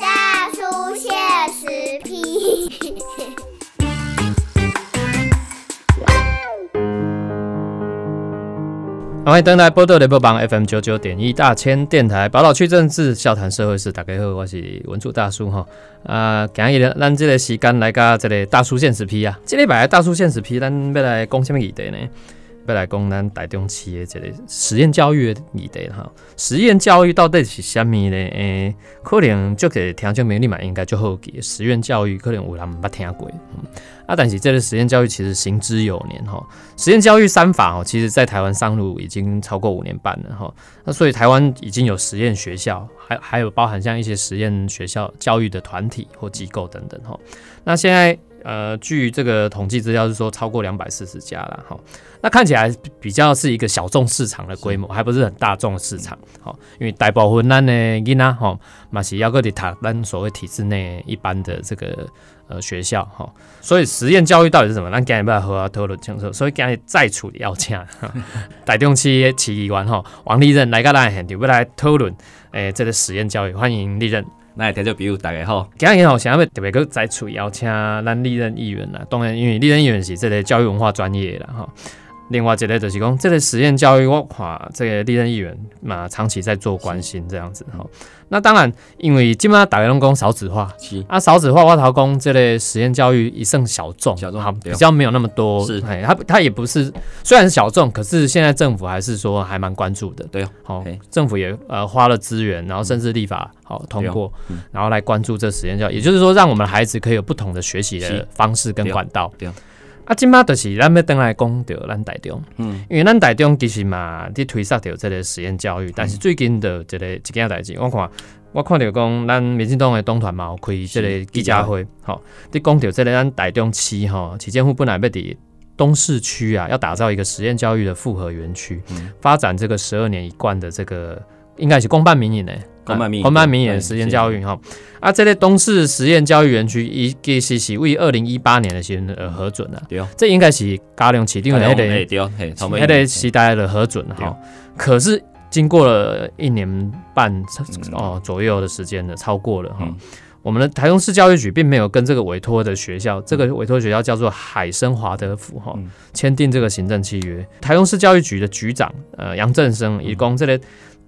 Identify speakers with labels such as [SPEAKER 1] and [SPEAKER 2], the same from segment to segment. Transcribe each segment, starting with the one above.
[SPEAKER 1] 大叔现实批。
[SPEAKER 2] 欢迎登台波多联播榜 FM 九九点一大千电台宝岛区政治笑谈社会事，大家好，我是文主大叔哈。啊，今日咱这个时间来甲这个大叔现实批啊，这礼拜大叔现实批，咱要来讲什么议题呢？要来讲咱台中企业这个实验教育的议题哈。实验教育到底是虾米呢？诶、可能就给听众朋友你嘛应该就好奇，实验教育可能有人毋捌听过。嗯啊，但是这个实验教育其实行之有年哈。实验教育三法哦，其实在台湾上路已经超过五年半了哈。那所以台湾已经有实验学校，还还有包含像一些实验学校教育的团体或机构等等哈。那现在呃，据这个统计资料是说超过两百四十家了哈。那看起来比较是一个小众市场的规模，还不是很大众的市场。好，因为大部分咱的囡仔吼，嘛是要个伫读咱所谓体制内一般的这个呃学校哈。所以实验教育到底是什么？咱今日要和我讨论清楚。所以今日再处邀请 台中企业企议员吼王立任来到咱现场，要来讨论诶这个实验教育。欢迎立任。
[SPEAKER 3] 那听众朋友大家好，
[SPEAKER 2] 今日吼想要特别个再次邀请咱历任议员啦。当然，因为历任议员是这个教育文化专业啦吼。另外一个就是讲，这个实验教育，我看这个历任议员嘛，长期在做关心这样子哈。那当然，因为基本上打开龙宫少子化，
[SPEAKER 3] 是。
[SPEAKER 2] 啊，少子化我头讲这类实验教育一胜小众，
[SPEAKER 3] 小众
[SPEAKER 2] 好比较没有那么多，
[SPEAKER 3] 是。
[SPEAKER 2] 哎，它它也不是，虽然是小众，可是现在政府还是说还蛮关注的，
[SPEAKER 3] 对哦
[SPEAKER 2] 政府也呃花了资源，然后甚至立法好通过
[SPEAKER 3] 嗯，
[SPEAKER 2] 然后来关注这实验教育，也就是说，让我们的孩子可以有不同的学习的方式跟管道。
[SPEAKER 3] 对
[SPEAKER 2] 啊，即摆就是咱要登来讲着咱台中，
[SPEAKER 3] 嗯，
[SPEAKER 2] 因为咱台中其实嘛，伫推撒着即个实验教育，但是
[SPEAKER 3] 嗯。
[SPEAKER 2] 最近的这个一件代志，我看我看到讲，咱民进党的党团嘛有开即个记者会，吼，伫讲到这个咱台中市吼，市政府本来要伫东市区啊，要打造一个实验教育的复合园区，
[SPEAKER 3] 嗯。
[SPEAKER 2] 发展这个十二年一贯的这个应该是公办民营的。
[SPEAKER 3] 公办民营
[SPEAKER 2] 公办民营的
[SPEAKER 3] 对
[SPEAKER 2] 实验教育哈，啊，这类东市实验教育园区，伊其实是为二零一八年的时候呃核准
[SPEAKER 3] 的，
[SPEAKER 2] 这应该是嘉量起定的那个
[SPEAKER 3] 嘿对哦，嘿，草莓
[SPEAKER 2] 那个时代的核准哈。可是经过了一年半
[SPEAKER 3] 嗯。
[SPEAKER 2] 哦左右的时间了，超过了哈。
[SPEAKER 3] 嗯。
[SPEAKER 2] 我们的台中市教育局并没有跟这个委托的学校，这个委托学校叫做海生华德福哈
[SPEAKER 3] 嗯，
[SPEAKER 2] 签订这个行政契约。台中市教育局的局长呃杨振生以供这类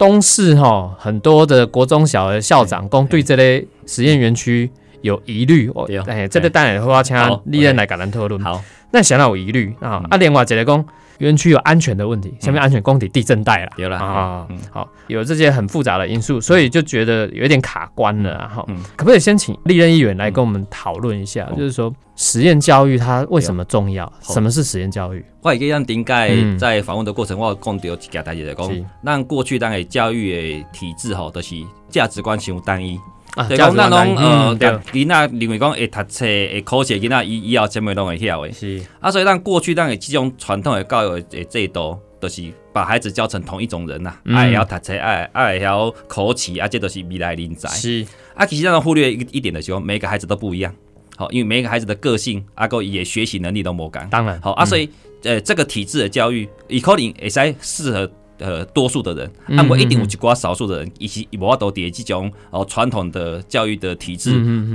[SPEAKER 2] 东市哈很多的国中小的校长公对这类实验园区有疑虑，哦哎，这个当然会要请
[SPEAKER 3] 好
[SPEAKER 2] 历任来橄榄讨论。
[SPEAKER 3] 好，
[SPEAKER 2] 那显然有疑虑啊
[SPEAKER 3] 嗯
[SPEAKER 2] 啊！另外一个讲园区有安全的问题，下面安全工体地震带了，
[SPEAKER 3] 有了
[SPEAKER 2] 啊
[SPEAKER 3] 嗯，
[SPEAKER 2] 好，有这些很复杂的因素，所以就觉得有一点卡关了啊哈。
[SPEAKER 3] 嗯
[SPEAKER 2] 可不可以先请历任议员来跟我们讨论一下，就是说实验教育它为什么重要？什么是实验教育？
[SPEAKER 3] 我会记咱顶届
[SPEAKER 2] 嗯
[SPEAKER 3] 在访问的过程，我有讲到一件代志，就
[SPEAKER 2] 是
[SPEAKER 3] 讲咱过去咱的教育的体制吼，都是价值观伤单一。
[SPEAKER 2] 啊
[SPEAKER 3] 就讲咱拢呃，囡仔认为讲会读册、会考试的囡仔，以以后什么拢会晓的。
[SPEAKER 2] 是
[SPEAKER 3] 啊，所以咱过去咱的这种传统的教育的制度，就是把孩子教成同一种人呐，
[SPEAKER 2] 嗯
[SPEAKER 3] 爱会晓读册，爱爱会晓考试，啊，这都是未来人才。
[SPEAKER 2] 是
[SPEAKER 3] 啊，其实咱忽略一一点的时候，每个孩子都不一样。好，因为每个孩子的个性，啊，个伊的学习能力都无共。
[SPEAKER 2] 当然
[SPEAKER 3] 好啊，所
[SPEAKER 2] 以
[SPEAKER 3] 以呃，这个体制的教育，伊可能会使适合呃多数的人，
[SPEAKER 2] 嗯
[SPEAKER 3] 啊，我一定有一寡少数的人，以及无法度伫这种哦传统的教育的体制，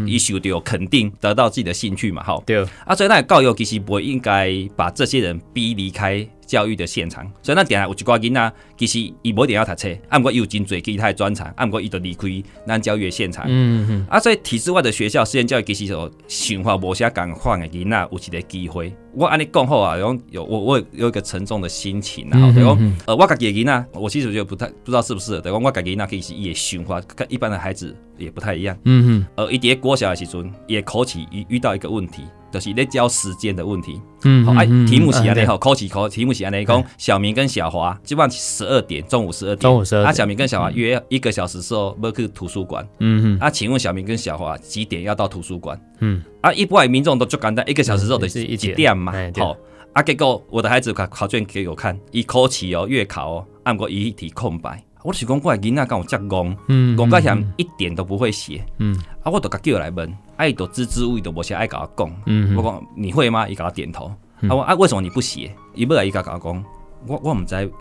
[SPEAKER 3] 伊受到肯定，得到自己的兴趣嘛，吼。
[SPEAKER 2] 对，
[SPEAKER 3] 啊，所以咱的教育其实不应该把这些人逼离开教育的现场。所以咱定下有一寡囡仔，其实伊无一定要读册，啊，毋过伊有真侪其他的专长，啊，毋过伊就离开咱教育的现场。
[SPEAKER 2] 嗯嗯
[SPEAKER 3] 啊，所以体制外的学校实验教育其实就想法无啥共款的囡仔有一个机会。我安尼讲好啊，有有我我有一个沉重的心情啊，就讲、
[SPEAKER 2] 嗯
[SPEAKER 3] 呃，我家己的囡仔，我其实觉得不太不知道是不是，对讲我家己囡仔其实伊的想法跟一般的孩子也不太一样。
[SPEAKER 2] 嗯嗯
[SPEAKER 3] 呃，伊伫咧国小的时阵，伊的考试遇遇到一个问题，就是咧教时间的问题。
[SPEAKER 2] 嗯
[SPEAKER 3] 好、哎，题目是安尼
[SPEAKER 2] 对
[SPEAKER 3] 吼，考试考题目是安尼讲，小明跟小华基本上十二点，中午十二点，
[SPEAKER 2] 中午十二
[SPEAKER 3] 啊，小明跟小华约一个小时之后要去图书馆。
[SPEAKER 2] 嗯嗯
[SPEAKER 3] 啊，请问小明跟小华几点要到图书馆？
[SPEAKER 2] 嗯
[SPEAKER 3] 啊，一般的民众都就简单，一个小时之后
[SPEAKER 2] 嗯
[SPEAKER 3] 就是一
[SPEAKER 2] 点
[SPEAKER 3] 点嘛好。啊，结果我的孩子考考卷给我看，一考试哦，月考哦，按过一题空白。我就是讲，我的囡仔敢有遮戆，
[SPEAKER 2] 嗯
[SPEAKER 3] 戆到嫌一点都不会写。
[SPEAKER 2] 嗯
[SPEAKER 3] 啊，我就甲叫来问，啊，伊都支支吾吾，都无啥爱甲我讲。
[SPEAKER 2] 嗯
[SPEAKER 3] 我讲你会吗？伊甲我点头。啊，我啊，为什么你不写？伊要来伊甲甲我讲，我我毋知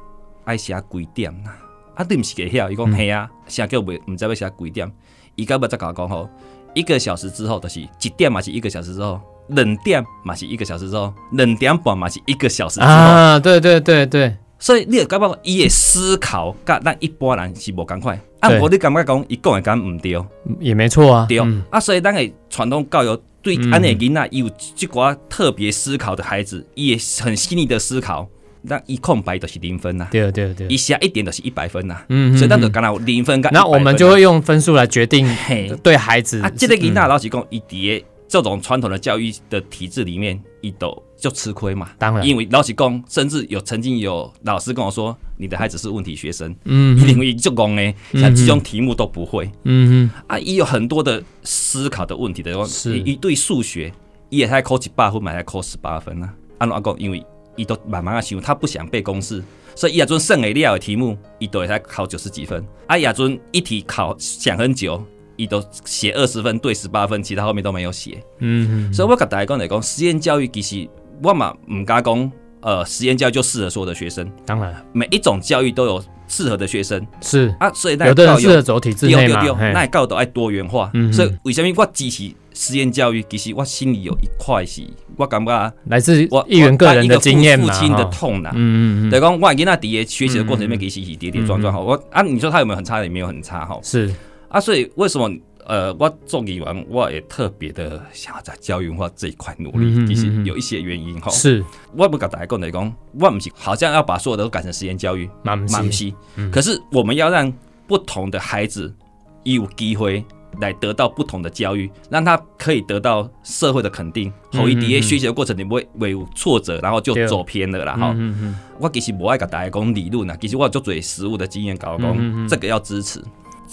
[SPEAKER 3] 爱写几点啦。啊，你毋是给晓？伊讲
[SPEAKER 2] 嗯
[SPEAKER 3] 嘿啊，写叫袂毋知要写几点，伊到尾再甲我讲吼，一个小时之后就是一点嘛是一个小时之后，两点嘛是一个小时之后，两点半嘛是一个小时之后。
[SPEAKER 2] 啊，对对对对，
[SPEAKER 3] 所以你会感觉伊的思考甲咱一般人是无共款。啊，
[SPEAKER 2] 对。
[SPEAKER 3] 无你感觉讲伊讲的敢毋对？
[SPEAKER 2] 也没错啊，
[SPEAKER 3] 对，
[SPEAKER 2] 嗯。
[SPEAKER 3] 啊，所以咱的传统教育对
[SPEAKER 2] 嗯。
[SPEAKER 3] 安尼的囡仔，有即寡特别思考的孩子，伊也很细腻的思考，那一空白就是零分呐，
[SPEAKER 2] 对对对。
[SPEAKER 3] 一下一点就是一百分呐，
[SPEAKER 2] 嗯
[SPEAKER 3] 所以咱就
[SPEAKER 2] 嗯
[SPEAKER 3] 干那零分跟
[SPEAKER 2] 那我们就会用分数来决定
[SPEAKER 3] 嘿。
[SPEAKER 2] 对孩子
[SPEAKER 3] 啊，这个囡仔
[SPEAKER 2] 嗯
[SPEAKER 3] 老实讲，伊伫个这种传统的教育的体制里面，伊都就吃亏嘛。
[SPEAKER 2] 当然，
[SPEAKER 3] 因为老实讲，甚至有曾经有老师跟我说，你的孩子是问题学生，
[SPEAKER 2] 嗯
[SPEAKER 3] 因为就讲呢，像这种题目都不会
[SPEAKER 2] 嗯
[SPEAKER 3] 啊，伊有很多的思考的问题的，
[SPEAKER 2] 是
[SPEAKER 3] 一对数学，伊也才考一百分，嘛才考十八分啊。按怎讲？因为伊都慢慢啊想，他不想背公式，所以伊也阵剩下了的题目，伊都会才考九十几分。啊，亚阵一题考想很久，伊都写二十分对十八分，其他后面都没有写。
[SPEAKER 2] 嗯嗯，
[SPEAKER 3] 所以我甲大家讲来讲，实验教育其实我嘛唔敢讲，呃，实验教育就适合所有的学生，
[SPEAKER 2] 当然
[SPEAKER 3] 每一种教育都有适合的学生
[SPEAKER 2] 是
[SPEAKER 3] 啊，所以那
[SPEAKER 2] 有的人适合走体制内嘛，
[SPEAKER 3] 那教育都爱多元化
[SPEAKER 2] 嗯，
[SPEAKER 3] 所以为什么我支持实验教育？其实我心里有一块是，我感觉
[SPEAKER 2] 来自
[SPEAKER 3] 我
[SPEAKER 2] 一员个人的
[SPEAKER 3] 我
[SPEAKER 2] 经验嘛，
[SPEAKER 3] 父亲的痛呐。
[SPEAKER 2] 嗯嗯嗯，
[SPEAKER 3] 对，讲我囡仔伫个学习的过程里面，其实是跌跌撞撞哈。我啊，你说他有没有很差？也没有很差哈。
[SPEAKER 2] 是
[SPEAKER 3] 啊，所以为什么呃，我做议员，我也特别的想要在教育文化这一块努
[SPEAKER 2] 嗯嗯嗯
[SPEAKER 3] 力，其实
[SPEAKER 2] 嗯
[SPEAKER 3] 有一些原因哈。
[SPEAKER 2] 是，
[SPEAKER 3] 我不甲大家讲来讲，我不是好像要把所有的都改成实验教育，
[SPEAKER 2] 嘛不是，
[SPEAKER 3] 可是我们要让不同的孩子有机会来得到不同的教育，让他可以得到社会的肯定。
[SPEAKER 2] 嗯
[SPEAKER 3] 后一伫
[SPEAKER 2] 嗯嗯
[SPEAKER 3] 学习的过程你不会会有挫折，然后就走偏了啦。哈、
[SPEAKER 2] 嗯嗯
[SPEAKER 3] 我其实不爱跟大家讲理论啊，其实我有做最实物的经验，搞讲、
[SPEAKER 2] 嗯嗯嗯
[SPEAKER 3] 这个要支持。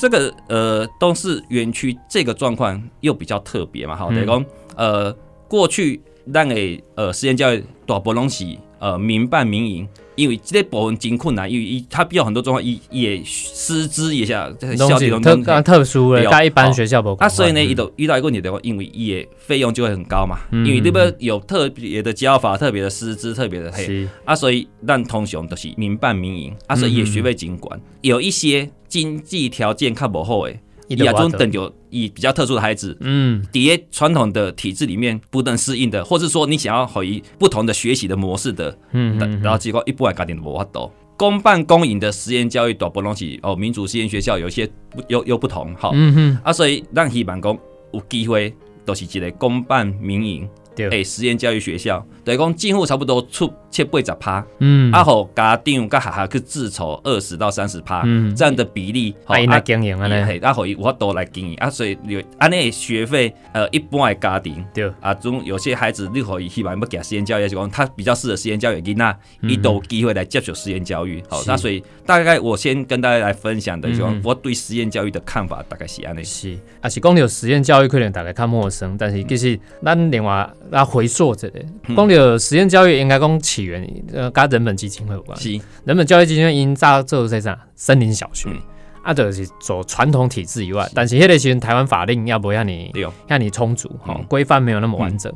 [SPEAKER 3] 这个呃，都是园区这个状况又比较特别嘛，哈、
[SPEAKER 2] 嗯。
[SPEAKER 3] 等于讲呃，过去让诶呃实验教育大部分拢是呃民办民营，因为这个部分真困难，因为伊它比较很多状况，伊也师资也下
[SPEAKER 2] 嗯，东西特特殊的，跟一般学校不
[SPEAKER 3] 啊，所以呢，
[SPEAKER 2] 嗯
[SPEAKER 3] 伊都遇到一个问题的话，因为伊的费用就会很高嘛，
[SPEAKER 2] 嗯
[SPEAKER 3] 因为你要有特别的教法、特别的师资、特别的嘿，
[SPEAKER 2] 是。
[SPEAKER 3] 啊，所以咱通常都是民办民营，啊，所以伊的学费尽管有一些经济条件较无好的，伊亚中等有以比较特殊的孩子，
[SPEAKER 2] 嗯。
[SPEAKER 3] 底下传统的体制里面不能适应的，或是说你想要回以不同的学习的模式的，
[SPEAKER 2] 嗯嗯，
[SPEAKER 3] 然后结果一般的家庭都无法度。公办公营的实验教育大部分拢是哦，民主实验学校有一些不又又不同，好、
[SPEAKER 2] 嗯哼，
[SPEAKER 3] 啊，所以让希望讲有机会都是一个公办民营
[SPEAKER 2] 对
[SPEAKER 3] 诶实验教育学校，等于讲进户差不多出七八十趴。
[SPEAKER 2] 嗯。
[SPEAKER 3] 啊，好家长甲学校去自筹二十到三十趴
[SPEAKER 2] 嗯。
[SPEAKER 3] 这样的比例，吼
[SPEAKER 2] 啊，因来经营啊呢，
[SPEAKER 3] 嘿，啊，互伊有法度来经营。啊，所以有安尼的学费，呃，一般的家庭
[SPEAKER 2] 对，
[SPEAKER 3] 啊，总有些孩子你可以希望要给他实验教育，就讲他比较适合实验教育的囡仔，
[SPEAKER 2] 嗯。
[SPEAKER 3] 伊都有机会来接受实验教育。好，那所以大概我先跟大家来分享的，就
[SPEAKER 2] 嗯。
[SPEAKER 3] 我对实验教育的看法大概是安尼。
[SPEAKER 2] 是，啊是讲到实验教育可能大家较陌生，但是其实咱另外来回溯一下，
[SPEAKER 3] 嗯。
[SPEAKER 2] 讲到实验教育应该讲起源呃，跟人本基金会有关。
[SPEAKER 3] 是，
[SPEAKER 2] 人本教育基金会因早做这啥森林小学
[SPEAKER 3] 嗯，
[SPEAKER 2] 啊，就是走传统体制以外，但是迄个时阵台湾法令要不要你
[SPEAKER 3] 对，
[SPEAKER 2] 让你充足，哈
[SPEAKER 3] 嗯，
[SPEAKER 2] 规范没有那么完整，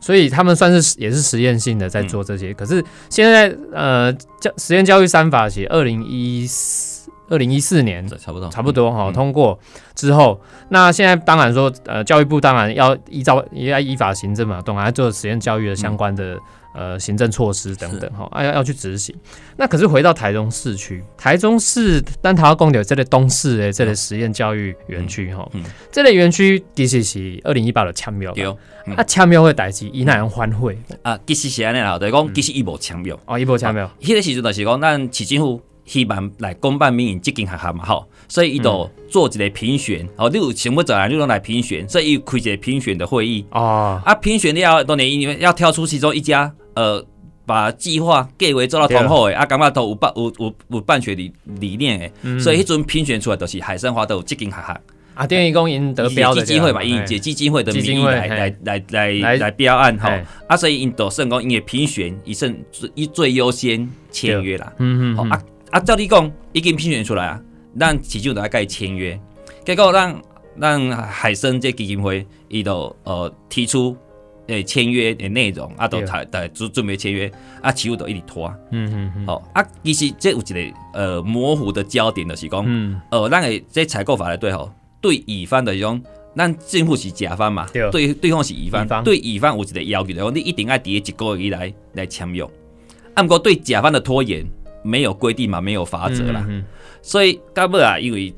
[SPEAKER 2] 所以他们算是也是实验性的在做这些。可是现在呃，教实验教育三法写二零一四二零一四年
[SPEAKER 3] 差不多，
[SPEAKER 2] 差不多哈、
[SPEAKER 3] 嗯。
[SPEAKER 2] 通过之后，那现在当然说，呃，教育部当然要依照也要依法行政嘛，当然要做实验教育的相关的、呃行政措施等等哈，啊要要去执行。那可是回到台中市区，台中市单桃公有这类东市的这类实验教育园区哈，
[SPEAKER 3] 嗯。嗯
[SPEAKER 2] 这类园区其实是二零一八的签约
[SPEAKER 3] 对
[SPEAKER 2] 嘛，
[SPEAKER 3] 嗯。
[SPEAKER 2] 啊签约的代志，伊那样欢会
[SPEAKER 3] 啊，其实是安尼啦，就是讲其实伊无强调，
[SPEAKER 2] 哦，伊无签约，
[SPEAKER 3] 迄个时阵就是讲咱市政府希望来公办民营即间学校嘛吼，所以伊就做一个评选，哦，你有想要做人，你拢来评选，所以伊有开一个评选的会议。
[SPEAKER 2] 哦，
[SPEAKER 3] 啊，评选了当然因为要挑出其中一家，呃，把计划计划做到同好的，啊，感觉都有办有有有办学理理念的，
[SPEAKER 2] 嗯。
[SPEAKER 3] 所以迄阵评选出来就是海参华都有即间学校。
[SPEAKER 2] 啊，电影公因得标的
[SPEAKER 3] 基金会嘛，以一个基金会的名义来来来来
[SPEAKER 2] 来
[SPEAKER 3] 来标案吼，啊，所以因都算讲因为评选以胜以最优先签约啦。
[SPEAKER 2] 嗯嗯，
[SPEAKER 3] 好啊啊，照你讲，已经评选出来啊，咱市政就来甲伊签约，结果咱咱海参这基金会伊就呃提出诶签约的内容啊，都
[SPEAKER 2] 对。
[SPEAKER 3] 台台准准备签约啊，企业都一直拖。
[SPEAKER 2] 嗯嗯嗯，
[SPEAKER 3] 好啊，其实这有一个呃模糊的焦点，就是讲，
[SPEAKER 2] 嗯，
[SPEAKER 3] 呃，咱诶这采购法来对吼，对乙方的种，咱政府是甲方嘛，
[SPEAKER 2] 对。
[SPEAKER 3] 对对方是乙方对乙方有一个要求，就是讲你一定要伫一个月以来来签约。啊，毋过对甲方的拖延没有规定嘛，没有法则啦，
[SPEAKER 2] 嗯，嗯
[SPEAKER 3] 所以到尾啊，因为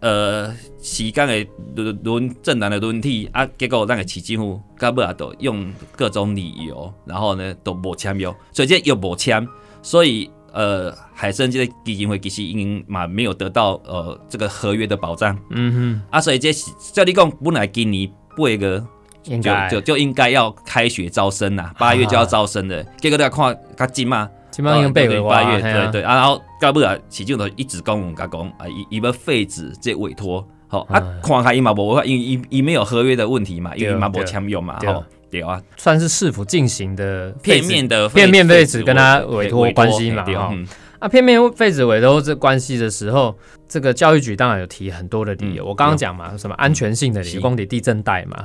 [SPEAKER 3] 呃时间的轮轮正南的轮替啊，结果咱个市政府到尾啊都用各种理由，然后呢都无签约，所以这又无签，所以呃海参这个基金会其实已经嘛没有得到呃这个合约的保障。
[SPEAKER 2] 嗯
[SPEAKER 3] 啊，所以这是照你讲，本来今年八月
[SPEAKER 2] 哼，应
[SPEAKER 3] 就
[SPEAKER 2] 该
[SPEAKER 3] 就就应该要开学招生啦，八月就要招生的，结果你看较近嘛。
[SPEAKER 2] 基本上已经
[SPEAKER 3] 八月，对对，啊，然后到尾啊，市政都一直讲甲讲啊，伊伊要废止这委托，吼啊
[SPEAKER 2] 嗯，
[SPEAKER 3] 看下伊嘛无因为伊伊没有合约的问题嘛，因为伊嘛无
[SPEAKER 2] 对
[SPEAKER 3] 签约嘛，
[SPEAKER 2] 对
[SPEAKER 3] 吼，对啊，
[SPEAKER 2] 算是市府进行的
[SPEAKER 3] 片面的
[SPEAKER 2] 片面废止
[SPEAKER 3] 止
[SPEAKER 2] 跟他
[SPEAKER 3] 委
[SPEAKER 2] 委托关系嘛哈
[SPEAKER 3] 对嗯
[SPEAKER 2] 啊，片面废止委托这关系的时候，这个教育局当然有提很多的理由。
[SPEAKER 3] 嗯
[SPEAKER 2] 我刚刚讲嘛，什么安全性的理由，
[SPEAKER 3] 是。
[SPEAKER 2] 工地地震带嘛，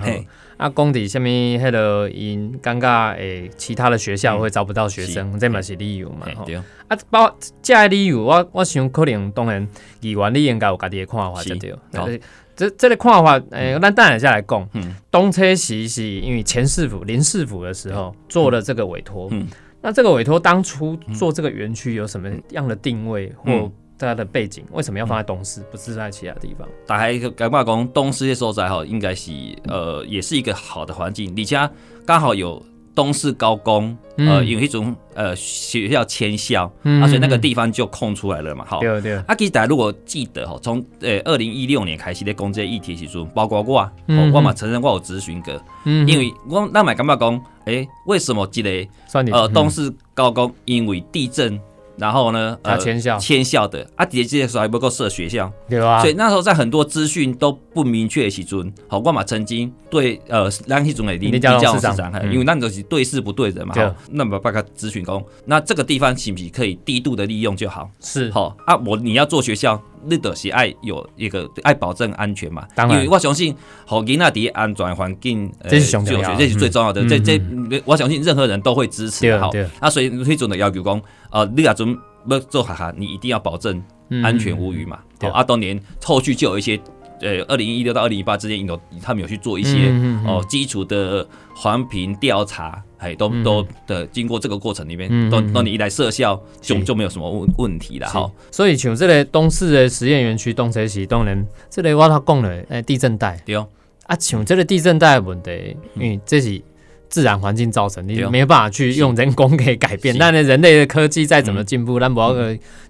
[SPEAKER 2] 啊，工地下面迄个因尴尬诶，其他的学校会招不到学生，这嘛是理由嘛，
[SPEAKER 3] 对，
[SPEAKER 2] 啊，包这个理由，我我想可能当然议员你应该有家己的看法，
[SPEAKER 3] 是
[SPEAKER 2] 对。不
[SPEAKER 3] 好。
[SPEAKER 2] 对？这这个看法，诶、咱等下再来讲。
[SPEAKER 3] 嗯。
[SPEAKER 2] 东车时是因为前市府林市府的时候做了这个委托，
[SPEAKER 3] 嗯
[SPEAKER 2] 那这个委托当初做这个园区有什么样的定位或
[SPEAKER 3] 嗯
[SPEAKER 2] 它的背景？为什么要放在东市，不是在其他地方？
[SPEAKER 3] 大概感觉讲东市的所在哈，应该是呃，也是一个好的环境，而且刚好有东市高工，呃，
[SPEAKER 2] 嗯。
[SPEAKER 3] 因为一种呃学校迁校，
[SPEAKER 2] 嗯
[SPEAKER 3] 啊，所以那个地方就空出来了嘛，哈。
[SPEAKER 2] 对对，
[SPEAKER 3] 啊，其实大家如果记得吼，从呃二零一六年开始咧讲这个议题的时阵，包括我，我嘛承认我有咨询过，
[SPEAKER 2] 嗯
[SPEAKER 3] 因为我那买感觉讲，诶、为什么这个呃东
[SPEAKER 2] 嗯
[SPEAKER 3] 市高工因为地震，然后呢呃
[SPEAKER 2] 他迁校。
[SPEAKER 3] 迁校的啊，底下这个时候还不够设学校，
[SPEAKER 2] 对啊
[SPEAKER 3] 所以，那时候在很多资讯都不明确的时阵，好，我嘛曾经对呃咱迄种的林
[SPEAKER 2] 林佳龙
[SPEAKER 3] 龙
[SPEAKER 2] 市长
[SPEAKER 3] 因为咱就是对事不对人嘛，好，那么把他咨询工，那这个地方是不是可以低度的利用就好？
[SPEAKER 2] 是。
[SPEAKER 3] 好啊，我你要做学校，你就是爱有一个爱保证安全嘛。
[SPEAKER 2] 当然
[SPEAKER 3] 因为我相信，好囡仔伫安全环境，呃
[SPEAKER 2] 这是最重要
[SPEAKER 3] 这是最重要的。
[SPEAKER 2] 嗯
[SPEAKER 3] 这
[SPEAKER 2] 嗯
[SPEAKER 3] 这，我相信任何人都会支持好
[SPEAKER 2] 对对。
[SPEAKER 3] 啊，所以迄种的要求讲，呃，你啊准要做哈哈，你一定要保证安全无虞嘛。好啊，当年后续就有一些。呃，二零一六到二零一八之间，有他们有去做一些
[SPEAKER 2] 嗯嗯嗯
[SPEAKER 3] 哦基础的环评调查，哎，都
[SPEAKER 2] 嗯。
[SPEAKER 3] 都的经过这个过程里面，都都你一来设效就就没有什么问问题了
[SPEAKER 2] 是
[SPEAKER 3] 哈。
[SPEAKER 2] 所以像这个东市的实验园区东车时，当然这个我头讲了，诶，地震带
[SPEAKER 3] 对哦，
[SPEAKER 2] 啊，像这个地震带的问题，因为这是自然环境造成，你没有办法去用人工给改变。
[SPEAKER 3] 是。
[SPEAKER 2] 但是人类的科技再怎么进步，但不要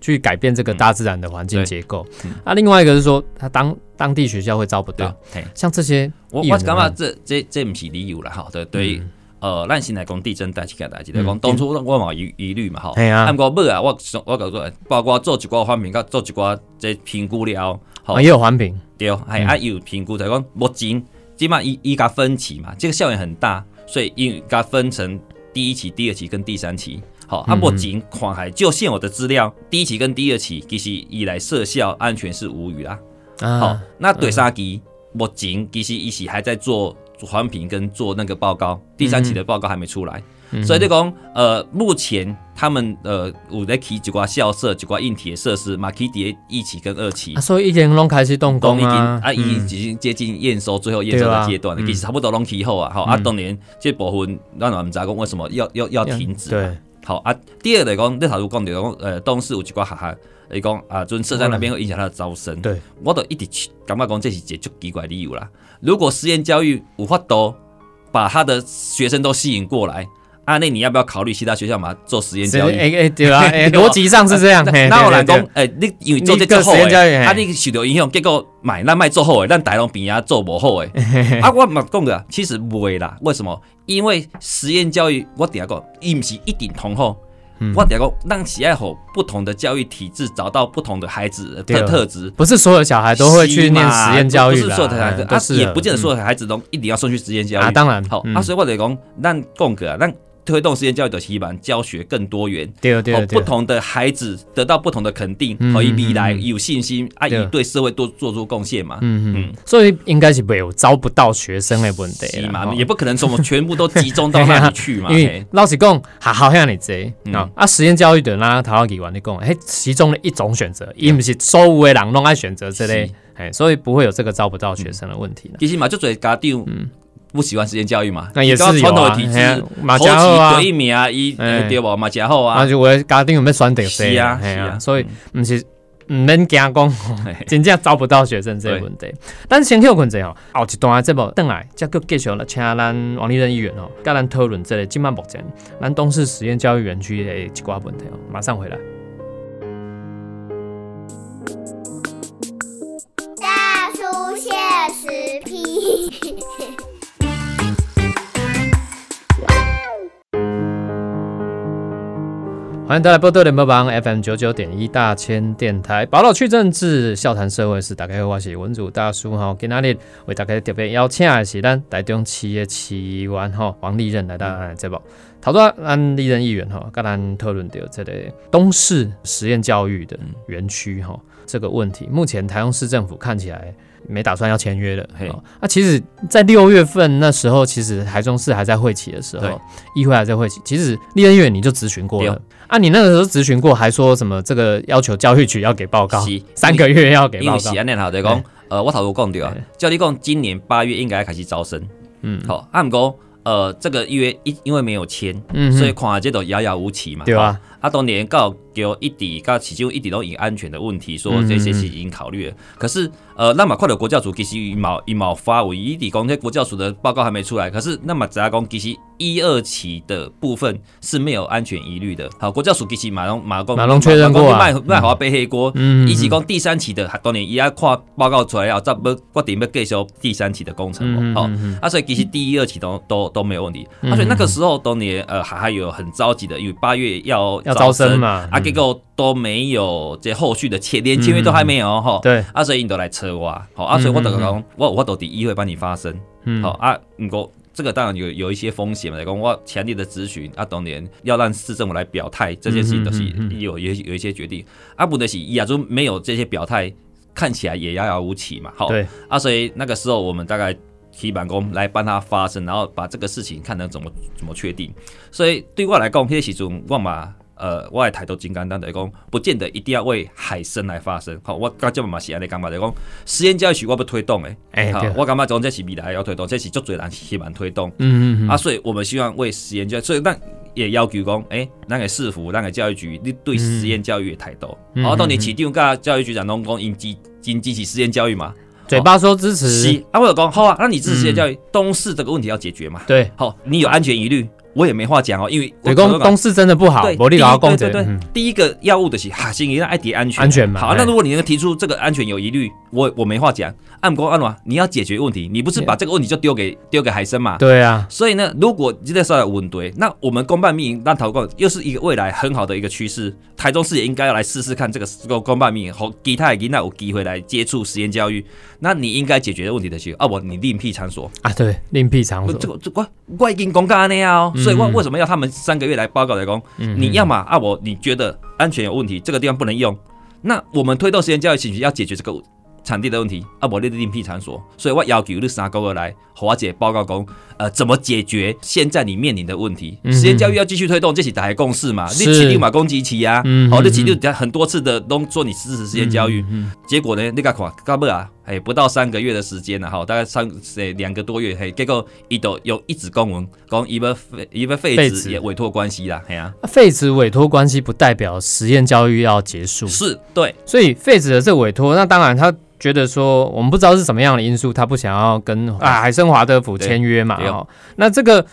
[SPEAKER 2] 去改变这个大自然的环境
[SPEAKER 3] 对。
[SPEAKER 2] 结构
[SPEAKER 3] 嗯。
[SPEAKER 2] 啊，另外一个是说，他当当地学校会招不到，，像这些
[SPEAKER 3] 我我感觉这这这不是理由了，哈，对对
[SPEAKER 2] 嗯，
[SPEAKER 3] 呃，咱先来讲地震带这个代志，
[SPEAKER 2] 嗯
[SPEAKER 3] 来讲当初我嘛有疑疑虑嘛，吼，
[SPEAKER 2] 嘿啊。
[SPEAKER 3] 啊，毋过尾啊，我想我讲说，包括做一寡方面，甲做一寡即评估了，吼。
[SPEAKER 2] 啊，也有环评，
[SPEAKER 3] 对，还啊有评估，就讲目前即码伊伊甲分期嘛，这个效应很大，所以伊甲分成第一期、第二期跟第三期。好，啊，
[SPEAKER 2] 嗯
[SPEAKER 3] 目前看海就现有的资料，第一期跟第二期其实以来设效安全是无虞啦。好
[SPEAKER 2] 啊，，
[SPEAKER 3] 那对三期目前其实伊是还在做环评跟做那个报告，第三期的报告还没出来，
[SPEAKER 2] 嗯
[SPEAKER 3] 所以就讲呃，目前他们呃有在起几挂校舍、几挂硬体的设施，嘛起第一期跟二期
[SPEAKER 2] 啊，。所以已经拢开始动工啊，
[SPEAKER 3] 啊，已经
[SPEAKER 2] 嗯
[SPEAKER 3] 已经接近验收最后验收的阶段了，
[SPEAKER 2] 嗯
[SPEAKER 3] 其实差不多拢起好啊。好啊，
[SPEAKER 2] 嗯
[SPEAKER 3] 当年这部分咱也毋知讲为什么要要要停止。
[SPEAKER 2] 对，
[SPEAKER 3] 好啊，第二来讲，你头先讲到讲，呃，东市有一寡学校，伊讲啊，准设在那边会影响他的招生。
[SPEAKER 2] 对，
[SPEAKER 3] 我都一直去感觉讲这是一个足奇怪的理由啦。如果实验教育有法度把他的学生都吸引过来，啊，那你要不要考虑其他学校嘛做实验教育？
[SPEAKER 2] 哎哎对啊，逻辑上是这样，嘿
[SPEAKER 3] 那有人
[SPEAKER 2] 对对
[SPEAKER 3] 讲，哎，你因为做这做好
[SPEAKER 2] 实验教育嘿
[SPEAKER 3] 诶，啊，你受到影响，结果买咱卖做好诶，咱大龙边啊做无好诶。啊，我嘛讲个，其实袂啦。为什么？因为实验教育，我顶下讲，伊毋是一定同好。
[SPEAKER 2] 嗯
[SPEAKER 3] 我顶下讲，让喜爱好不同的教育体制找到不同的孩子的特特质。
[SPEAKER 2] 不是所有小孩都会去念实验教育
[SPEAKER 3] 不，是所有的孩子，也不见得所有的孩子都一定要送去实验教育。
[SPEAKER 2] 啊，当然
[SPEAKER 3] 好、
[SPEAKER 2] 嗯
[SPEAKER 3] 啊，所以我得讲，咱讲个啊，咱推动实验教育的希望教学更多元，哦，
[SPEAKER 2] 对对对，
[SPEAKER 3] 不同的孩子得到不同的肯定，
[SPEAKER 2] 嗯
[SPEAKER 3] 可以未来有信心，啊，
[SPEAKER 2] 对
[SPEAKER 3] 以对社会多做出贡献嘛。
[SPEAKER 2] 嗯嗯。
[SPEAKER 3] 嗯，
[SPEAKER 2] 所以应该是没有招不到学生的问题
[SPEAKER 3] 是嘛，也不可能说全部都集中到那里去嘛。
[SPEAKER 2] 因为老实讲，学校遐尼济
[SPEAKER 3] 嗯。
[SPEAKER 2] 啊，啊，实验教育的那头先议员你讲，哎，其中的一种选择，伊不是所有的人拢爱选择这类
[SPEAKER 3] 是，
[SPEAKER 2] 哎，所以不会有这个招不到学生的问题啦。
[SPEAKER 3] 其实嘛，就做家长不喜欢实验教育嘛，
[SPEAKER 2] 嗯那也是
[SPEAKER 3] 传
[SPEAKER 2] 有啊
[SPEAKER 3] 统的体制，
[SPEAKER 2] 嘛
[SPEAKER 3] 头
[SPEAKER 2] 真好啊
[SPEAKER 3] 期对名啊，伊
[SPEAKER 2] 哎
[SPEAKER 3] 对无嘛，真好啊
[SPEAKER 2] 啊，。就我家庭有咩选择
[SPEAKER 3] 是啊
[SPEAKER 2] 嘿
[SPEAKER 3] 是啊
[SPEAKER 2] 所以毋是毋免惊讲，真正招不到学生这个问题。但是先休困者吼，后一段节目等来，再搁继续来请咱王立仁议员吼，甲咱讨论这个今麦目前咱东市实验教育园区的一寡问题哦。马上回来。
[SPEAKER 1] 大叔现实批。
[SPEAKER 2] 欢迎大家波多联播榜 FM 九九点一大千电台，宝岛去政治，笑谈社会事。大家好，我是文主大叔哈。今仔日为大家特别邀请的是咱台中市的市议员哈王立任来到咱的节目。头先咱立任议员哈，跟咱讨论到这个东市实验教育的园区哈这个问题。目前台中市政府看起来没打算要签约的。那、其实，在六月份那时候，其实台中市还在会期的时候，议会还在会期，其实立任议员你就咨询过了。啊，你那个时候咨询过，还说什么这个要求教育局要给报告，三个月要给报告。
[SPEAKER 3] 因为是。安尼讲，呃，我头有讲对。啊
[SPEAKER 2] 嘿，
[SPEAKER 3] 照你讲，今年八月应该开始招生，
[SPEAKER 2] 嗯，
[SPEAKER 3] 好，啊，毋过，呃，这个约因因为没有签，
[SPEAKER 2] 嗯
[SPEAKER 3] 所以看这都遥遥无期嘛。
[SPEAKER 2] 对啊，
[SPEAKER 3] 啊，当年告叫一底，告市政府一底都以安全的问题说
[SPEAKER 2] 嗯
[SPEAKER 3] 这些是已经考虑了。可是，呃，那么快的国教署其实一毛一毛发为一底讲，这国教署的报告还没出来。可是，那么只要讲其实一二期的部分是没有安全疑虑的。好，国教署其实马龙马公
[SPEAKER 2] 马龙确认过啊
[SPEAKER 3] 卖卖好背黑锅。
[SPEAKER 2] 嗯
[SPEAKER 3] 以及讲第三期的，当年伊要看报告出来后，再要决定要继续第三期的工程
[SPEAKER 2] 嗯
[SPEAKER 3] 哦。哦，啊，所以其实第一、二期都都都没有问题。啊，所以那个时候当年呃还还有很着急的，因为八月要
[SPEAKER 2] 要招生嘛
[SPEAKER 3] 啊，
[SPEAKER 2] 嗯。
[SPEAKER 3] 结果都没有这后续的签，连签约都还没有吼。
[SPEAKER 2] 对，
[SPEAKER 3] 啊，所以你都来催我，好啊，所以我等讲，我我到底一会帮你发声，
[SPEAKER 2] 嗯。
[SPEAKER 3] 好啊，不过这个当然有有一些风险嘛，来讲我强烈的咨询啊，当年要让市政府来表态，这件事情都是有有有一些决定，啊，不得是亚洲没有这些表态，看起来也遥遥无期嘛，好，
[SPEAKER 2] 对，
[SPEAKER 3] 啊，所以那个时候我们大概提板工来帮他发声，然后把这个事情看能怎么怎么确定。所以对我来讲，迄个时阵我嘛，呃，我的态度真简单，就是讲，不见得一定要为海参来发声。好，我感觉嘛是安尼讲嘛，就是讲实验教育是我要推动的，好
[SPEAKER 2] 哎对，
[SPEAKER 3] 我感觉讲这是未来要推动，这是足多人希望推动。
[SPEAKER 2] 嗯嗯嗯，
[SPEAKER 3] 啊，所以我们希望为实验教育，所以咱也要求讲，诶、咱个市府、咱个教育局，你对实验教育的态度。
[SPEAKER 2] 嗯
[SPEAKER 3] 然后当年市长甲教育局长拢讲，因支真支持实验教育嘛。
[SPEAKER 2] 嘴巴说支持，
[SPEAKER 3] 是啊，我有讲好啊，那你支持实验教育，东市这个问题要解决嘛？
[SPEAKER 2] 对，
[SPEAKER 3] 好，你有安全疑虑，我也没话讲哦，因为
[SPEAKER 2] 对，
[SPEAKER 3] 我
[SPEAKER 2] 公司真的不好，
[SPEAKER 3] 对，
[SPEAKER 2] 我立
[SPEAKER 3] 第一
[SPEAKER 2] 搞公正，
[SPEAKER 3] 对对对
[SPEAKER 2] 嗯，
[SPEAKER 3] 第一个药物的是哈，先给爱迪安全
[SPEAKER 2] 安全嘛
[SPEAKER 3] 好，
[SPEAKER 2] 哎
[SPEAKER 3] 那如果你能提出这个安全有疑虑，我我没话讲。按国按话，你要解决问题，你不是把这个问题就丢给丢给海参嘛？
[SPEAKER 2] 对啊，
[SPEAKER 3] 所以呢，如果这个时候有问题，那我们公办民营让投共又是一个未来很好的一个趋势。台中市也应该要来试试看这个这个公办民营和其他的囡仔有机会来接触实验教育。那你应该解决的问题的是，啊，我你另辟场所。
[SPEAKER 2] 啊对，另辟场所，
[SPEAKER 3] 这个这个我已经公告那样哦，所以我为什么要他们三个月来报告来工？
[SPEAKER 2] 嗯
[SPEAKER 3] 你要么啊，我你觉得安全有问题，这个地方不能用，那我们推动实验教育请求要解决这个场地的问题啊，我你另辟场所，所以我要求你三个月来华姐报告讲，呃，怎么解决现在你面临的问题？
[SPEAKER 2] 嗯
[SPEAKER 3] 实验教育要继续推动，这起大家共识嘛？
[SPEAKER 2] 是。
[SPEAKER 3] 你起立嘛攻击期啊，
[SPEAKER 2] 嗯
[SPEAKER 3] 好，你
[SPEAKER 2] 嗯
[SPEAKER 3] 起立很多次的都做你支持实验教育，
[SPEAKER 2] 嗯
[SPEAKER 3] 结果呢，你看看，到不啊，哎，不到三个月的时间了哈，大概三诶两个多月，嘿，结果伊都有一纸公文，讲伊要废伊要废
[SPEAKER 2] 废止
[SPEAKER 3] 止也委托关系啦，嘿啊，
[SPEAKER 2] 啊废止委托关系不代表实验教育要结束，
[SPEAKER 3] 是对，
[SPEAKER 2] 所以废止的这委托，那当然他觉得说，我们不知道是什么样的因素，他不想要跟啊海参华德福签约嘛，
[SPEAKER 3] 对对。
[SPEAKER 2] 哦，那这个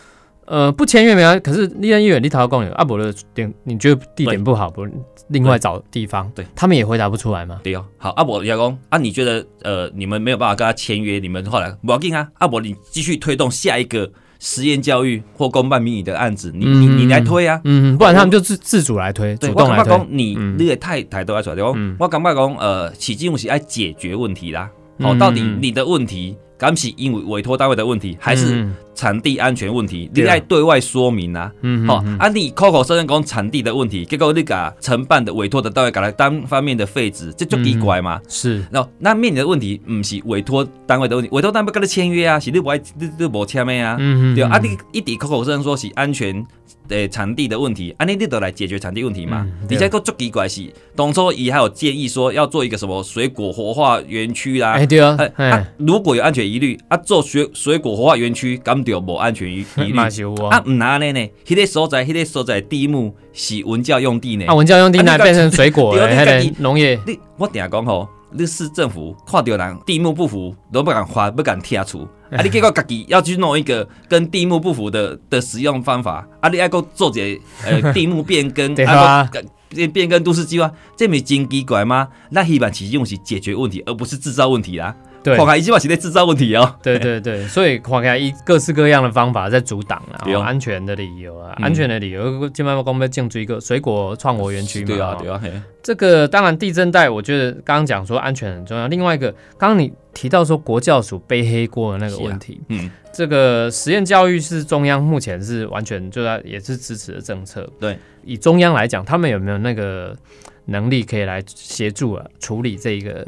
[SPEAKER 2] 呃不签约没有，可是立任议员立陶公有阿伯的点，你觉得地点不好，不另外找地方，
[SPEAKER 3] 对。
[SPEAKER 2] 他们也回答不出来吗，
[SPEAKER 3] 对哦，好，阿伯要公啊，你觉得呃你们没有办法跟他签约，你们后来不要紧啊，阿伯你继续推动下一个实验教育或公办民营的案子，你你你来推啊。
[SPEAKER 2] 嗯，不然他们就自自主来推，
[SPEAKER 3] 对，
[SPEAKER 2] 主动来推。
[SPEAKER 3] 你
[SPEAKER 2] 嗯。
[SPEAKER 3] 你也太太都要出来，讲、
[SPEAKER 2] 嗯。
[SPEAKER 3] 我感觉讲，呃，起政府是爱解决问题啦。好、
[SPEAKER 2] 嗯
[SPEAKER 3] 到底
[SPEAKER 2] 嗯。
[SPEAKER 3] 你的问题，敢是因为委托单位的问题，还是产地安全问题，你爱对外说明啊。
[SPEAKER 2] 嗯
[SPEAKER 3] 好、啊，你口口声声讲产地的问题，结果你甲承办的委托的单位给他单方面的废止，这就奇怪嘛。
[SPEAKER 2] 是
[SPEAKER 3] 然后那面临的问题，唔是委托单位的问题，委托单位跟你签约啊，是你不爱你你无签的啊。
[SPEAKER 2] 嗯
[SPEAKER 3] 对啊，你一直口口声声说是安全诶产地的问题，安尼你都来解决产地问题嘛
[SPEAKER 2] 嗯？对
[SPEAKER 3] 而且个足奇怪是，当初伊还有建议说要做一个什么水果活化园区啦。
[SPEAKER 2] 哎对啊
[SPEAKER 3] 哎，如果有安全疑虑啊，做水水果活化园区，敢就无安全疑 疑虑
[SPEAKER 2] 嘛是有
[SPEAKER 3] 啊
[SPEAKER 2] 啊，，
[SPEAKER 3] 唔拿呢呢，迄个所在，迄个所在地目是文教用地呢
[SPEAKER 2] 啊，。文教用地
[SPEAKER 3] 啊你
[SPEAKER 2] 那变成水果
[SPEAKER 3] 了，
[SPEAKER 2] 迄个农业
[SPEAKER 3] 你我定讲吼，你市政府看到人地目不符，都不敢花，不敢贴出。啊，你结果家己要去弄一个跟地目不符的的使用方法，啊，你爱够做一个呃地目变更，
[SPEAKER 2] 对啊
[SPEAKER 3] 变变更都市计划，这不是真奇怪吗？那希望其实用是解决问题，而不是制造问题啦。
[SPEAKER 2] 对。
[SPEAKER 3] 看看伊即嘛是在制造问题哦。
[SPEAKER 2] 对对对，所以看起来一各式各样的方法在阻挡啊，
[SPEAKER 3] 对哦。
[SPEAKER 2] 哦安全的理由啊，
[SPEAKER 3] 嗯。
[SPEAKER 2] 安全的理由，今麦公被建筑一个水果创活园区嘛，哦
[SPEAKER 3] 对啊对啊，嘿。
[SPEAKER 2] 这个当然地震带，我觉得刚刚讲说安全很重要。另外一个，刚刚你提到说国教署背黑锅的那个问题，
[SPEAKER 3] 嗯，
[SPEAKER 2] 这个实验教育是中央目前是完全就在也是支持的政策。
[SPEAKER 3] 对，
[SPEAKER 2] 以中央来讲，他们有没有那个能力可以来协助啊处理这一个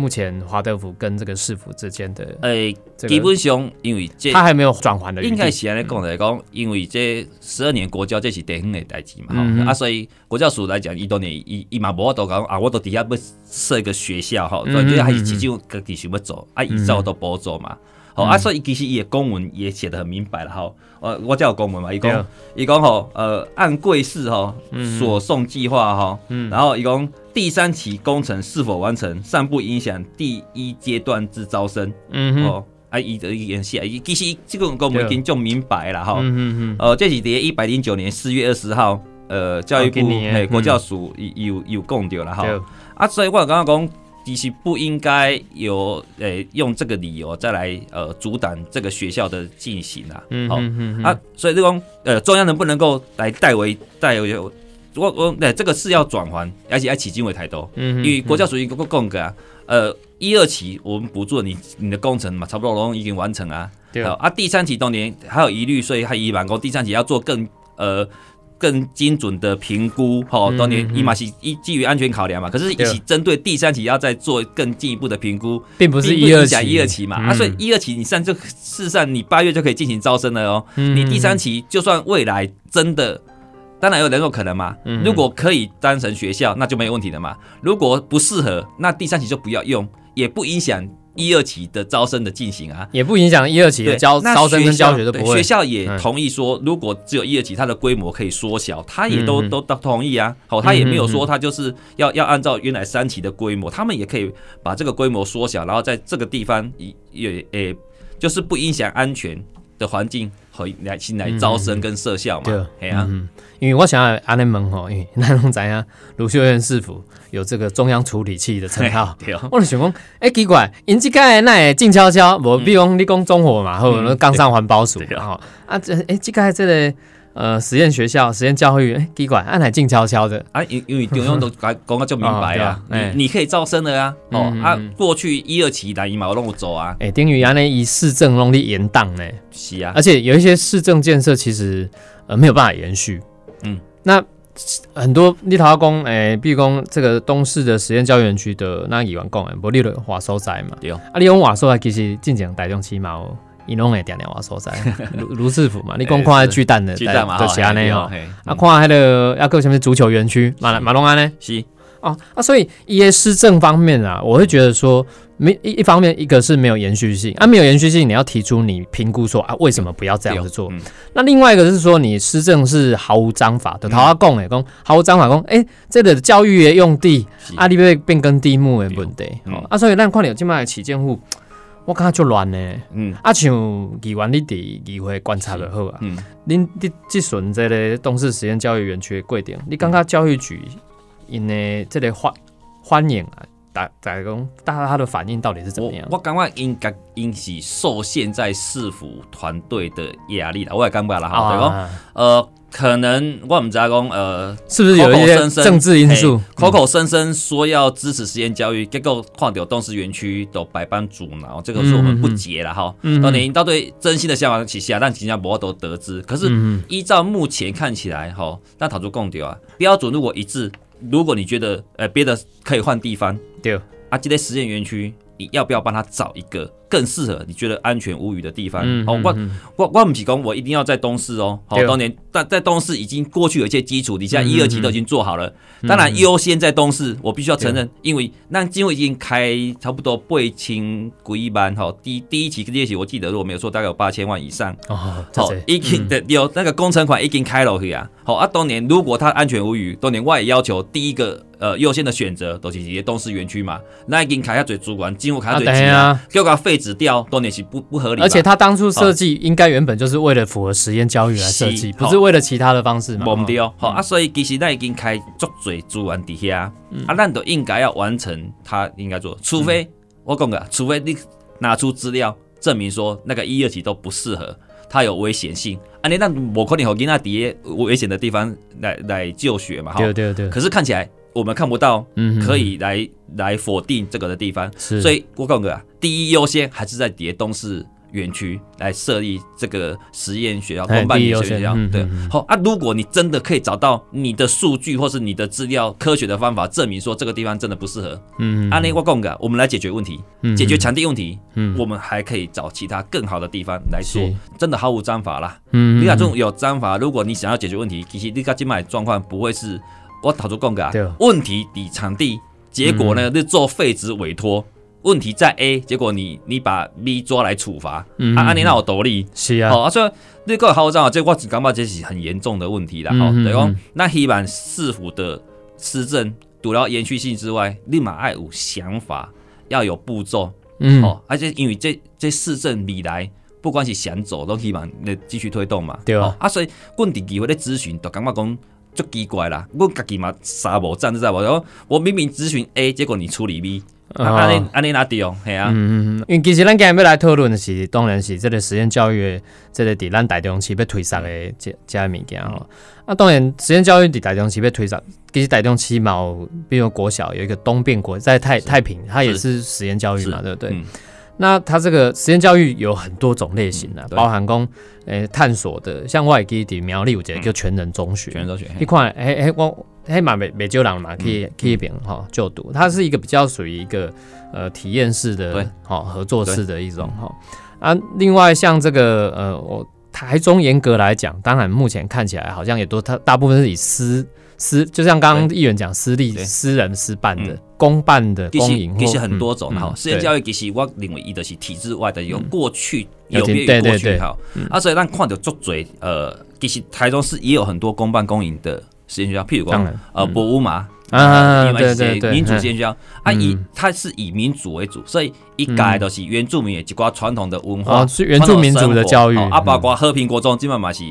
[SPEAKER 2] 目前华德福跟这个市府之间的
[SPEAKER 3] 诶，
[SPEAKER 2] 这个？
[SPEAKER 3] 基本上因为这
[SPEAKER 2] 他还没有转还的，
[SPEAKER 3] 应该是安尼讲来讲，因为这十二年国教这是地方的代志嘛，啊，所以国教署来讲，伊当年伊伊嘛无法度讲啊，我都底下要设一个学校吼，
[SPEAKER 2] 嗯
[SPEAKER 3] 所以这还是
[SPEAKER 2] 嗯
[SPEAKER 3] 其中家己想要做，啊，伊照都补助嘛，好、啊，所以其实伊的公文也写得很明白了吼，呃，我叫有公文嘛，伊
[SPEAKER 2] 对
[SPEAKER 3] 讲伊讲吼，呃，按贵市吼所送计划吼，
[SPEAKER 2] 嗯。
[SPEAKER 3] 然后伊讲第三期工程是否完成，尚不影响第一阶段之招生。
[SPEAKER 2] 嗯哼，
[SPEAKER 3] 哦，啊，伊的意见是，伊其实这个跟我们已经就明白了哈。
[SPEAKER 2] 嗯嗯嗯，
[SPEAKER 3] 呃，这是伫一百零九年四月二十号，呃，教育部
[SPEAKER 2] 哦
[SPEAKER 3] 嘿国
[SPEAKER 2] 嗯。
[SPEAKER 3] 教署有有有讲到了哈。啊，所以我刚刚讲，其实不应该有诶、用这个理由再来呃阻挡这个学校的进行啊。
[SPEAKER 2] 嗯
[SPEAKER 3] 好、
[SPEAKER 2] 哼
[SPEAKER 3] 啊，所以这种呃中央能不能够来代为代为？我我对这个是要转还，而且要起经为台都。
[SPEAKER 2] 嗯哼
[SPEAKER 3] 因为国教署已经讲个啊，呃，一二期我们补助你你的工程嘛，差不多都已经完成啊。
[SPEAKER 2] 对
[SPEAKER 3] 好啊，第三期当年还有疑虑，所以还以满工第三期要做更呃更精准的评估。好、
[SPEAKER 2] 嗯
[SPEAKER 3] 当年
[SPEAKER 2] 嗯
[SPEAKER 3] 伊嘛是依基于安全考量嘛，可是一起针对第三期要再做更进一步的评估，
[SPEAKER 2] 并不是
[SPEAKER 3] 并
[SPEAKER 2] 一二期，
[SPEAKER 3] 影响一二期嘛。啊，
[SPEAKER 2] 嗯
[SPEAKER 3] 所以一二期你上就事实上你八月就可以进行招生了哦。
[SPEAKER 2] 嗯
[SPEAKER 3] 你第三期就算未来真的，当然有两种可能嘛。
[SPEAKER 2] 嗯
[SPEAKER 3] 如果可以当成学校，那就没有问题了嘛。如果不适合，那第三期就不要用，也不影响一二期的招生的进行啊。
[SPEAKER 2] 也不影响一二期的教
[SPEAKER 3] 那
[SPEAKER 2] 招生跟教学都不会
[SPEAKER 3] 对学。校也
[SPEAKER 2] 嗯
[SPEAKER 3] 同意说，如果只有一二期，它的规模可以缩小，他也都、都都同意啊。好，他也没有说他就是要要按照原来三期的规模，他们也可以把这个规模缩小，然后在这个地方也也诶，就是不影响安全的环境和来新来招生跟设校
[SPEAKER 2] 对
[SPEAKER 3] 嘛。对啊、
[SPEAKER 2] 嗯，因为我想要安尼问吼，因为咱拢知影卢秀燕师傅有这个中央处理器的称号。我就想讲，哎、奇怪，因即个那会静悄悄，无比如讲你讲中火嘛，或者
[SPEAKER 3] 嗯
[SPEAKER 2] 刚上环保署吼啊，这哎，即个这个呃实验学校、实验教育，哎、奇怪，安来静悄悄的，
[SPEAKER 3] 啊，因因为中央都 讲讲个就明白啊
[SPEAKER 2] 哦，
[SPEAKER 3] 你你可以招生的啊，哦啊
[SPEAKER 2] 嗯嗯，
[SPEAKER 3] 过去一二期来伊嘛有拢有做啊，
[SPEAKER 2] 哎、丁宇安尼以市政弄力延宕呢，
[SPEAKER 3] 是啊。
[SPEAKER 2] 而，且有一些市政建设其实呃没有办法延续，
[SPEAKER 3] 嗯，
[SPEAKER 2] 那很多立陶公，诶、比如讲这个东市的实验教育园区的那议员讲的，无你了华所在嘛，
[SPEAKER 3] 对。
[SPEAKER 2] 啊，你用华所在其实进前台中市嘛有，伊拢会定定话所在，卢卢市府嘛，你光看迄巨蛋的，
[SPEAKER 3] 巨蛋嘛，
[SPEAKER 2] 就是安尼吼，
[SPEAKER 3] 嘿
[SPEAKER 2] 啊，看迄个啊，个什么足球园区，马马龙安呢？
[SPEAKER 3] 是，
[SPEAKER 2] 哦啊，所以一些施政方面啊，我会觉得说，没一一方面，一个是没有延续性啊，没有延续性，你要提出你评估说啊，为什么不要这样子做？
[SPEAKER 3] 嗯。
[SPEAKER 2] 那另外一个是说，你施政是毫无章法的，头阿讲诶，讲毫无章法，讲诶，这个教育的用地
[SPEAKER 3] 是。
[SPEAKER 2] 啊，你要变更地目的问题，啊，所以咱看到即摆的起建户，我感觉就乱呢。
[SPEAKER 3] 嗯
[SPEAKER 2] 啊，像议员你伫议会观察就好啊，
[SPEAKER 3] 嗯，
[SPEAKER 2] 恁你即阵即个东市实验教育园区的规定，你感觉教育局因的即个欢欢迎啊，大大家讲，大家他的反应到底是怎么样？
[SPEAKER 3] 我我感觉应该应是受限在市府团队的压力啦，我也感觉啦哈，对讲
[SPEAKER 2] 啊，
[SPEAKER 3] 呃，可能我们知道讲，呃，
[SPEAKER 2] 是不是有一些政治因素？
[SPEAKER 3] 口口声声说要支持实验教育，结果看到东势园区都百般阻挠，这个是我们不解了哈。
[SPEAKER 2] 嗯
[SPEAKER 3] 当然，到对真心的想法起下，但人家不都得知。可是
[SPEAKER 2] 嗯
[SPEAKER 3] 依照目前看起来，哈，那讨出共丢啊，标准如果一致，如果你觉得呃别的可以换地方
[SPEAKER 2] 对，
[SPEAKER 3] 啊，这类实验园区，你要不要帮他找一个更适合你觉得安全无虞的地方？
[SPEAKER 2] 嗯
[SPEAKER 3] 哦，我
[SPEAKER 2] 嗯
[SPEAKER 3] 我我不是讲我一定要在东市哦，好、
[SPEAKER 2] 对
[SPEAKER 3] 当年但在东市已经过去有一些基础，你现在
[SPEAKER 2] 嗯
[SPEAKER 3] 一二期都已经做好了。当然优先在东市，我必须要承认，因为那今后已经开差不多八千几万哈，第第一期跟第二期我记得如果没有错，大概有八千万以上。
[SPEAKER 2] 哦，
[SPEAKER 3] 好
[SPEAKER 2] 这，
[SPEAKER 3] 已经的有那个工程款已经开了去啊。好啊，当年如果它安全无虞，当年我也要求第一个呃优先的选择都是这些东市园区嘛，那已经开下嘴主管，今后开下嘴
[SPEAKER 2] 啊
[SPEAKER 3] 急啊
[SPEAKER 2] 对啊，
[SPEAKER 3] 结果废止掉，当年是不不合理。
[SPEAKER 2] 而且他当初设计应该原本就是为了符合实验教育来设计，不是为了其他的方式嘛？
[SPEAKER 3] 无毋对
[SPEAKER 2] 哦
[SPEAKER 3] 哦，好啊，所以其实咱已经开足侪资源底下，
[SPEAKER 2] 嗯
[SPEAKER 3] 啊，咱都应该要完成他应该做，除非、我讲个，除非你拿出资料证明说那个一二级都不适合，它有危险性，啊，你那我可能和囡仔伫个危险的地方来来就学嘛，哈
[SPEAKER 2] 对。对对，
[SPEAKER 3] 可是看起来我们看不到
[SPEAKER 2] 嗯
[SPEAKER 3] 可以来来否定这个的地方，
[SPEAKER 2] 是，
[SPEAKER 3] 所以我讲个啊，第一优先还是在叠东市园区来设立这个实验学校、
[SPEAKER 2] 哎
[SPEAKER 3] 公办
[SPEAKER 2] 第一优
[SPEAKER 3] 学校。对。好啊，如果你真的可以找到你的数据或是你的资料科学的方法证明说这个地方真的不适合，
[SPEAKER 2] 嗯
[SPEAKER 3] 啊，那我讲个，我们来解决问题，
[SPEAKER 2] 嗯
[SPEAKER 3] 解决场地问题，
[SPEAKER 2] 嗯。
[SPEAKER 3] 我们还可以找其他更好的地方来做
[SPEAKER 2] 是，
[SPEAKER 3] 真的毫无章法啦。
[SPEAKER 2] 嗯
[SPEAKER 3] 你看这种有章法，如果你想要解决问题，其实你看今买状况不会是我讨出讲个问题抵场地，结果呢是做废纸委托，问题在 A，结果你你把 B 抓来处罚，
[SPEAKER 2] 嗯
[SPEAKER 3] 啊，安尼那有道理。
[SPEAKER 2] 是啊，
[SPEAKER 3] 好啊，所以你个好章啊，这我只感觉这是很严重的问题啦。吼，
[SPEAKER 2] 嗯嗯
[SPEAKER 3] 对讲
[SPEAKER 2] 嗯，
[SPEAKER 3] 那希望市府的施政除了延续性之外，立马要有想法，要有步骤。
[SPEAKER 2] 嗯，
[SPEAKER 3] 哦，而且因为这这市政未来，不管是想走，都希望你继续推动嘛。
[SPEAKER 2] 对啊
[SPEAKER 3] 哦啊，所以阮伫机会咧咨询，就感觉讲足奇怪啦。阮家己嘛傻无站知道无？我明明咨询 A，结果你处理 B，安尼安尼哪对哦？系啊，
[SPEAKER 2] 嗯嗯嗯，因为其实咱今日要来讨论的是，当然是这个实验教育的，这个伫咱大中市要推广的这这个物件吼。啊，当然实验教育伫大中市要推广，其实大中市嘛有，比如国小有一个东变国，在太太平，它也是实验教育嘛，对不对？
[SPEAKER 3] 嗯
[SPEAKER 2] 那它这个实验教育有很多种类型啊，
[SPEAKER 3] 嗯
[SPEAKER 2] 包含讲诶、探索的，像我会记伫苗栗有一个叫全人中学，
[SPEAKER 3] 全人中学。
[SPEAKER 2] 你看，诶诶，我嘿嘛美美洲人嘛，可以可以边哈就读，它是一个比较属于一个呃体验式
[SPEAKER 3] 对。
[SPEAKER 2] 的哈合作式的一种哈啊。另外像这个呃，我台中严格来讲，当然目前看起来好像也都它大部分是以私私，就像刚刚议员讲私立私人私办的
[SPEAKER 3] 嗯、
[SPEAKER 2] 公办的、公营，
[SPEAKER 3] 其实很多种哈
[SPEAKER 2] 嗯，
[SPEAKER 3] 实验教育其实我认为伊就是体制外的，有过去
[SPEAKER 2] 有
[SPEAKER 3] 有别于过去哈。啊，所以咱看到足侪呃，其实台中市也有很多公办公营的实验学校，譬如讲呃博物嘛。
[SPEAKER 2] 对对对
[SPEAKER 3] 民主实验学校啊，以
[SPEAKER 2] 嗯
[SPEAKER 3] 它是以民主为主，所以一改都是原住民的一寡传统的文化
[SPEAKER 2] 哦，是原住民族的教育
[SPEAKER 3] 啊，
[SPEAKER 2] 嗯。
[SPEAKER 3] 包括和平国中基本嘛是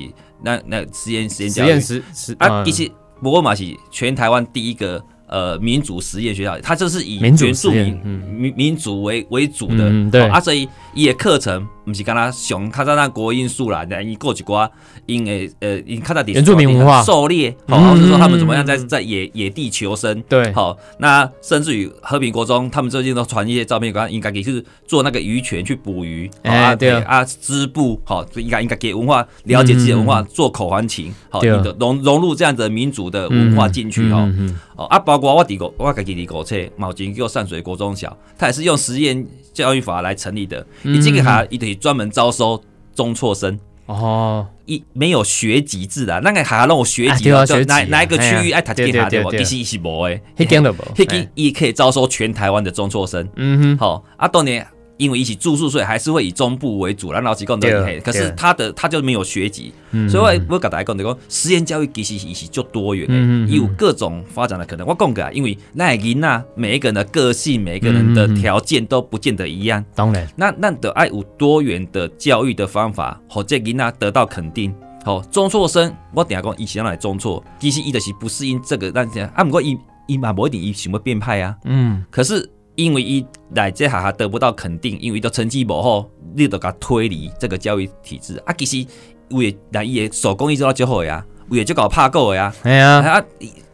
[SPEAKER 3] 那那实验实验教育
[SPEAKER 2] 实验
[SPEAKER 3] 啊，其实博物嘛是全台湾第一个呃民主实验学校，它就是以
[SPEAKER 2] 民主
[SPEAKER 3] 原住
[SPEAKER 2] 实验
[SPEAKER 3] 民
[SPEAKER 2] 嗯。
[SPEAKER 3] 民民主为为主的，
[SPEAKER 2] 嗯对。
[SPEAKER 3] 哦啊，所以也课程不是干那上较早那国音素啦，那伊过一寡因诶呃因较早伫
[SPEAKER 2] 原住民文化。
[SPEAKER 3] 狩猎，
[SPEAKER 2] 嗯
[SPEAKER 3] 好，或者说他们怎么样在
[SPEAKER 2] 嗯
[SPEAKER 3] 在野野地求生，
[SPEAKER 2] 对。
[SPEAKER 3] 好，那甚至于和平国中，他们最近都传一些照片，讲应该给是做那个渔权去捕鱼，好啊
[SPEAKER 2] 哎对
[SPEAKER 3] 啊织布，好，应该应该给文化了解自己的文化，做口环情，好，你的融融入这样子民族的文化进去哈，哦啊，包括我伫个我家己伫国册，毛巾叫善水国中小，它也是用实验教育法来成立的，
[SPEAKER 2] 嗯
[SPEAKER 3] 你这个哈，伊就是专门招收中辍生。
[SPEAKER 2] 哦，
[SPEAKER 3] 一没有学籍制的，那个还要让我学籍哪哪一个区域爱读
[SPEAKER 2] 对
[SPEAKER 3] 这下对不？
[SPEAKER 2] 对对
[SPEAKER 3] 其实是无诶，
[SPEAKER 2] 迄间都无，
[SPEAKER 3] 迄个
[SPEAKER 2] 哎
[SPEAKER 3] 也可以招收全台湾的中辍生。
[SPEAKER 2] 嗯哼，
[SPEAKER 3] 好、啊，当年因为一起住宿，所以还是会以中部为主，然后几讲的
[SPEAKER 2] 对
[SPEAKER 3] 嘿，可是他的他就没有学籍，
[SPEAKER 2] 嗯
[SPEAKER 3] 所以我我跟大家讲的讲，实验教育其实也是就多元的，有各种发展的可能。我讲个，因为那囡仔每一个人的个性，每一个人的条件都不见得一样，
[SPEAKER 2] 当然，
[SPEAKER 3] 那那得爱有多元的教育的方法，好这囡仔得到肯定。好，中辍生，我等下讲伊是来中辍，其实伊就是不适应这个，但是啊，不过伊伊嘛无一定伊想要变派啊。
[SPEAKER 2] 嗯，
[SPEAKER 3] 可是因为伊来这下下得不到肯定，因为伊的成绩不好，你就甲推离这个教育体制啊。其实为来伊的手工艺做到最好呀，也就搞怕够了呀。
[SPEAKER 2] 哎呀，
[SPEAKER 3] 啊，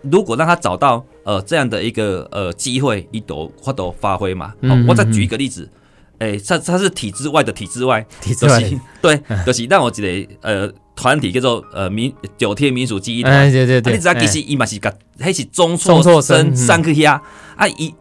[SPEAKER 3] 如果让他找到呃这样的一个呃机会，一斗或斗发挥嘛。
[SPEAKER 2] 嗯嗯，
[SPEAKER 3] 哦我再举一个例子，诶，他他是体制外的体制外，
[SPEAKER 2] 体制外
[SPEAKER 3] 就是对，就是让我一个呃团体叫做呃民九天民俗记忆团。
[SPEAKER 2] 哎，对对
[SPEAKER 3] 啊，
[SPEAKER 2] 对，
[SPEAKER 3] 你知道其实
[SPEAKER 2] 哎
[SPEAKER 3] 伊嘛是甲，迄是中
[SPEAKER 2] 中
[SPEAKER 3] 辍
[SPEAKER 2] 辍生嗯
[SPEAKER 3] 生上去遐，啊，伊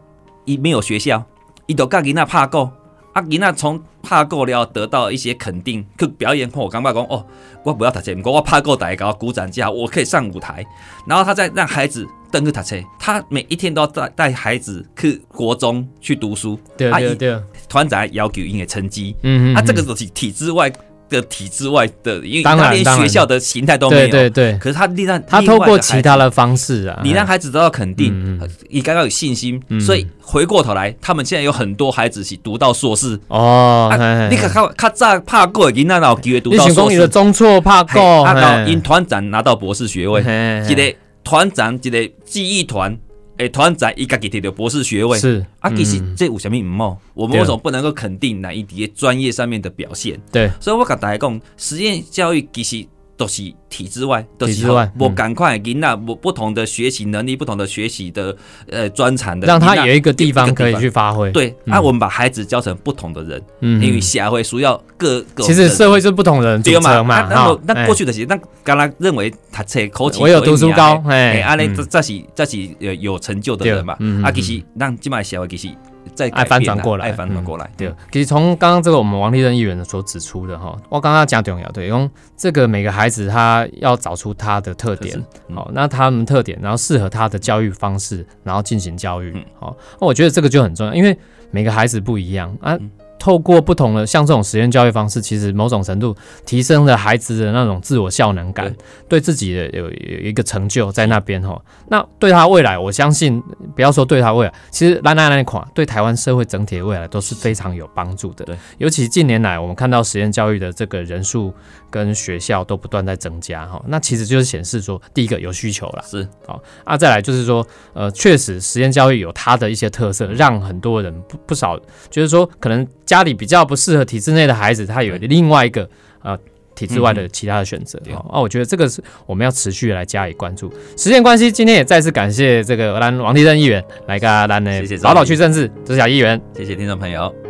[SPEAKER 3] 伊没有学校，伊都甲囡仔拍鼓，啊，囡仔从拍鼓了得到一些肯定，去表演后，我感觉讲哦，我不要读册，不过我拍鼓大家给我鼓掌之下，我可以上舞台，然后他再让孩子登去读册，他每一天都要带带孩子去国中去读书，
[SPEAKER 2] 对对对，
[SPEAKER 3] 团长要求因的成绩，
[SPEAKER 2] 嗯
[SPEAKER 3] 啊，这个就是体制外的体制外的，因为他连学校的形态都没有，
[SPEAKER 2] 对对对，
[SPEAKER 3] 可是他另让
[SPEAKER 2] 他透过其他的方式啊，
[SPEAKER 3] 你让孩子得到肯定你刚刚有信心，
[SPEAKER 2] 嗯。
[SPEAKER 3] 所以回过头来，他们现在有很多孩子是读到硕士。
[SPEAKER 2] 哦，
[SPEAKER 3] 啊
[SPEAKER 2] 嘿
[SPEAKER 3] 你看，较较早拍过的囡仔，哪有机会读到硕士。
[SPEAKER 2] 想讲伊的？中错怕
[SPEAKER 3] 嘿
[SPEAKER 2] 够，
[SPEAKER 3] 啊，然后
[SPEAKER 2] 嘿。
[SPEAKER 3] 因团长拿到博士学位，
[SPEAKER 2] 嘿。
[SPEAKER 3] 一个团长，一个记忆团，诶，团仔伊家己摕到博士学位。
[SPEAKER 2] 是
[SPEAKER 3] 啊，其实
[SPEAKER 2] 嗯
[SPEAKER 3] 这有啥物毋好？我们为什么不能够肯定哪一啲专业上面的表现？
[SPEAKER 2] 对，
[SPEAKER 3] 所以我甲大家讲，实验教育其实都是体制外，都是
[SPEAKER 2] 体制外
[SPEAKER 3] 无
[SPEAKER 2] 嗯。
[SPEAKER 3] 赶快给那不不同的学习能力，不同的学习的呃专长的，
[SPEAKER 2] 让他有一个地方可以去发挥。
[SPEAKER 3] 对，
[SPEAKER 2] 嗯。
[SPEAKER 3] 啊，我们把孩子教成不同的人，
[SPEAKER 2] 嗯，
[SPEAKER 3] 因为社会需要各个
[SPEAKER 2] 其实社会是不同的人组成嘛，
[SPEAKER 3] 啊那那
[SPEAKER 2] 哎。
[SPEAKER 3] 过去的是，那刚刚认为读册口齿
[SPEAKER 2] 我有读书高，
[SPEAKER 3] 哎，
[SPEAKER 2] 哎，
[SPEAKER 3] 安尼
[SPEAKER 2] 嗯。
[SPEAKER 3] 这这是这是有有成就的人嘛。
[SPEAKER 2] 嗯，
[SPEAKER 3] 啊，
[SPEAKER 2] 嗯。
[SPEAKER 3] 其实让今麦社会其实在
[SPEAKER 2] 爱翻转过来
[SPEAKER 3] 爱翻转过来，
[SPEAKER 2] 对，其实从刚刚这个我们王立仁议员所指出的哈，我刚刚讲重要，对，用这个每个孩子他要找出他的特点好，那他们特点，然后适合他的教育方式，然后进行教育
[SPEAKER 3] 嗯，
[SPEAKER 2] 好，那我觉得这个就很重要，因为每个孩子不一样啊
[SPEAKER 3] 嗯。
[SPEAKER 2] 透过不同的像这种实验教育方式，其实某种程度提升了孩子的那种自我效能感，对自己的有有一个成就在那边哈。那对他未来，我相信不要说对他未来，其实兰兰那款对台湾社会整体的未来都是非常有帮助的。
[SPEAKER 3] 对，
[SPEAKER 2] 尤其近年来我们看到实验教育的这个人数跟学校都不断在增加哈，那其实就是显示说，第一个有需求了，
[SPEAKER 3] 是好
[SPEAKER 2] 啊，再来就是说，呃，确实实验教育有它的一些特色，让很多人不不少，就是说可能家里比较不适合体制内的孩子，他有另外一个呃体制外的其他的选择。
[SPEAKER 3] 对
[SPEAKER 2] 哦，啊，我觉得这个是我们要持续来加以关注。时间关系，今天也再次感谢这个兰王立正议员来跟咱的
[SPEAKER 3] 谢谢
[SPEAKER 2] 宝岛区政治，这是小议员。
[SPEAKER 3] 谢谢听众朋友。